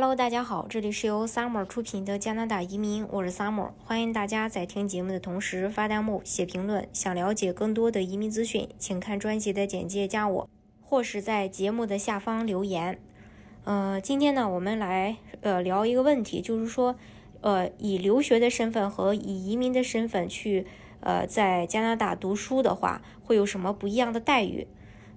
Hello，大家好，这里是由 Summer 出品的加拿大移民，我是 Summer，欢迎大家在听节目的同时发弹幕、写评论。想了解更多的移民资讯，请看专辑的简介加我，或是在节目的下方留言。呃，今天呢，我们来呃聊一个问题，就是说，呃，以留学的身份和以移民的身份去呃在加拿大读书的话，会有什么不一样的待遇？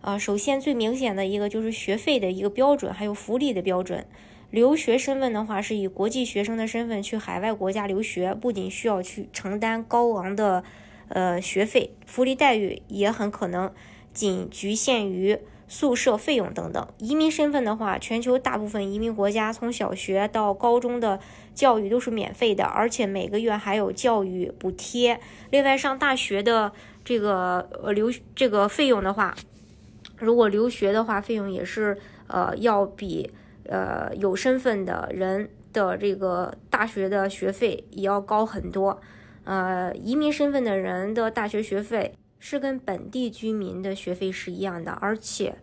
呃，首先最明显的一个就是学费的一个标准，还有福利的标准。留学身份的话，是以国际学生的身份去海外国家留学，不仅需要去承担高昂的呃学费，福利待遇也很可能仅局限于宿舍费用等等。移民身份的话，全球大部分移民国家从小学到高中的教育都是免费的，而且每个月还有教育补贴。另外，上大学的这个呃留这个费用的话。如果留学的话，费用也是呃要比呃有身份的人的这个大学的学费也要高很多。呃，移民身份的人的大学学费是跟本地居民的学费是一样的，而且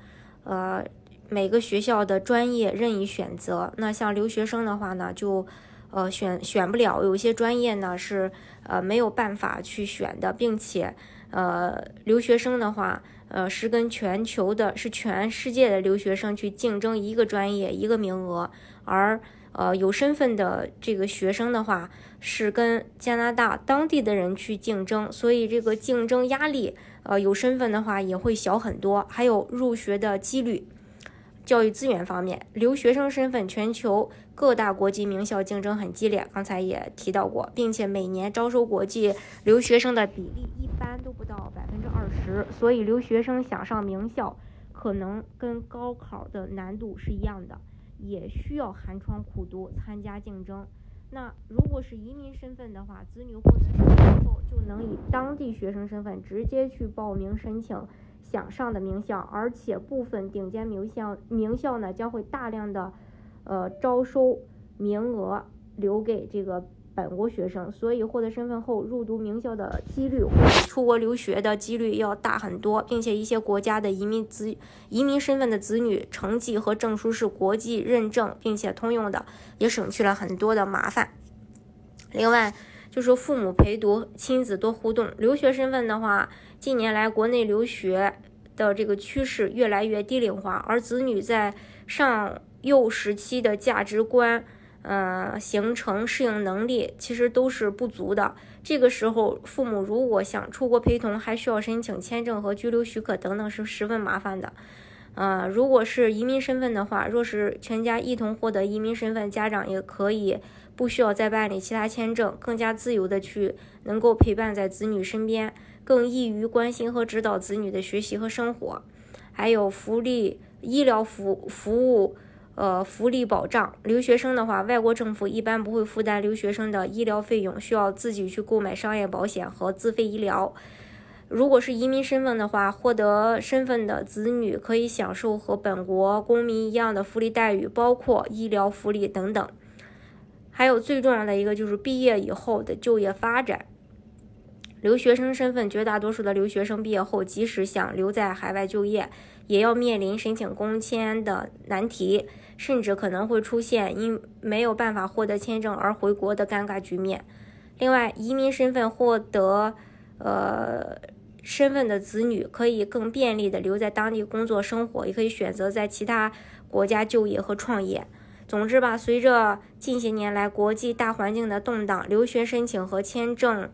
呃每个学校的专业任意选择。那像留学生的话呢，就呃选选不了，有些专业呢是呃没有办法去选的，并且呃留学生的话。呃，是跟全球的，是全世界的留学生去竞争一个专业一个名额，而呃有身份的这个学生的话，是跟加拿大当地的人去竞争，所以这个竞争压力，呃有身份的话也会小很多，还有入学的几率。教育资源方面，留学生身份，全球各大国际名校竞争很激烈，刚才也提到过，并且每年招收国际留学生的比例十，所以留学生想上名校，可能跟高考的难度是一样的，也需要寒窗苦读参加竞争。那如果是移民身份的话，子女获得身份后，就能以当地学生身份直接去报名申请。想上的名校，而且部分顶尖名校名校呢将会大量的呃招收名额留给这个本国学生，所以获得身份后入读名校的几率，出国留学的几率要大很多，并且一些国家的移民子移民身份的子女成绩和证书是国际认证并且通用的，也省去了很多的麻烦。另外。就是父母陪读，亲子多互动。留学身份的话，近年来国内留学的这个趋势越来越低龄化，而子女在上幼时期的价值观、呃形成、适应能力其实都是不足的。这个时候，父母如果想出国陪同，还需要申请签证和居留许可等等，是十分麻烦的。呃，如果是移民身份的话，若是全家一同获得移民身份，家长也可以不需要再办理其他签证，更加自由的去能够陪伴在子女身边，更易于关心和指导子女的学习和生活。还有福利、医疗服服务，呃，福利保障。留学生的话，外国政府一般不会负担留学生的医疗费用，需要自己去购买商业保险和自费医疗。如果是移民身份的话，获得身份的子女可以享受和本国公民一样的福利待遇，包括医疗福利等等。还有最重要的一个就是毕业以后的就业发展。留学生身份，绝大多数的留学生毕业后，即使想留在海外就业，也要面临申请工签的难题，甚至可能会出现因没有办法获得签证而回国的尴尬局面。另外，移民身份获得，呃。身份的子女可以更便利的留在当地工作生活，也可以选择在其他国家就业和创业。总之吧，随着近些年来国际大环境的动荡，留学申请和签证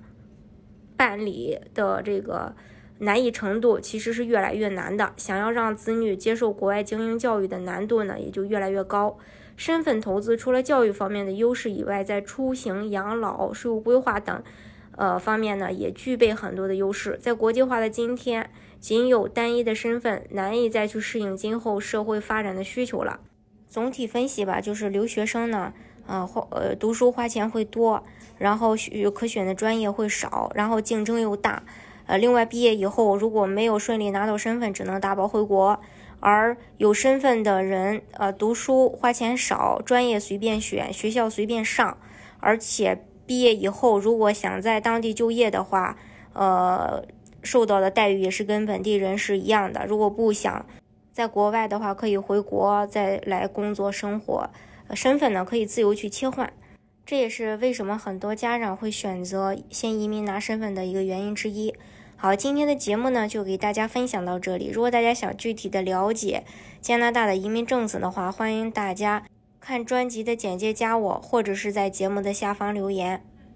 办理的这个难易程度其实是越来越难的。想要让子女接受国外精英教育的难度呢，也就越来越高。身份投资除了教育方面的优势以外，在出行、养老、税务规划等。呃，方面呢也具备很多的优势。在国际化的今天，仅有单一的身份难以再去适应今后社会发展的需求了。总体分析吧，就是留学生呢，呃花呃读书花钱会多，然后选可选的专业会少，然后竞争又大。呃，另外毕业以后如果没有顺利拿到身份，只能打包回国。而有身份的人，呃，读书花钱少，专业随便选，学校随便上，而且。毕业以后，如果想在当地就业的话，呃，受到的待遇也是跟本地人是一样的。如果不想在国外的话，可以回国再来工作生活。身份呢可以自由去切换。这也是为什么很多家长会选择先移民拿身份的一个原因之一。好，今天的节目呢就给大家分享到这里。如果大家想具体的了解加拿大的移民政策的话，欢迎大家看专辑的简介加我，或者是在节目的下方留言。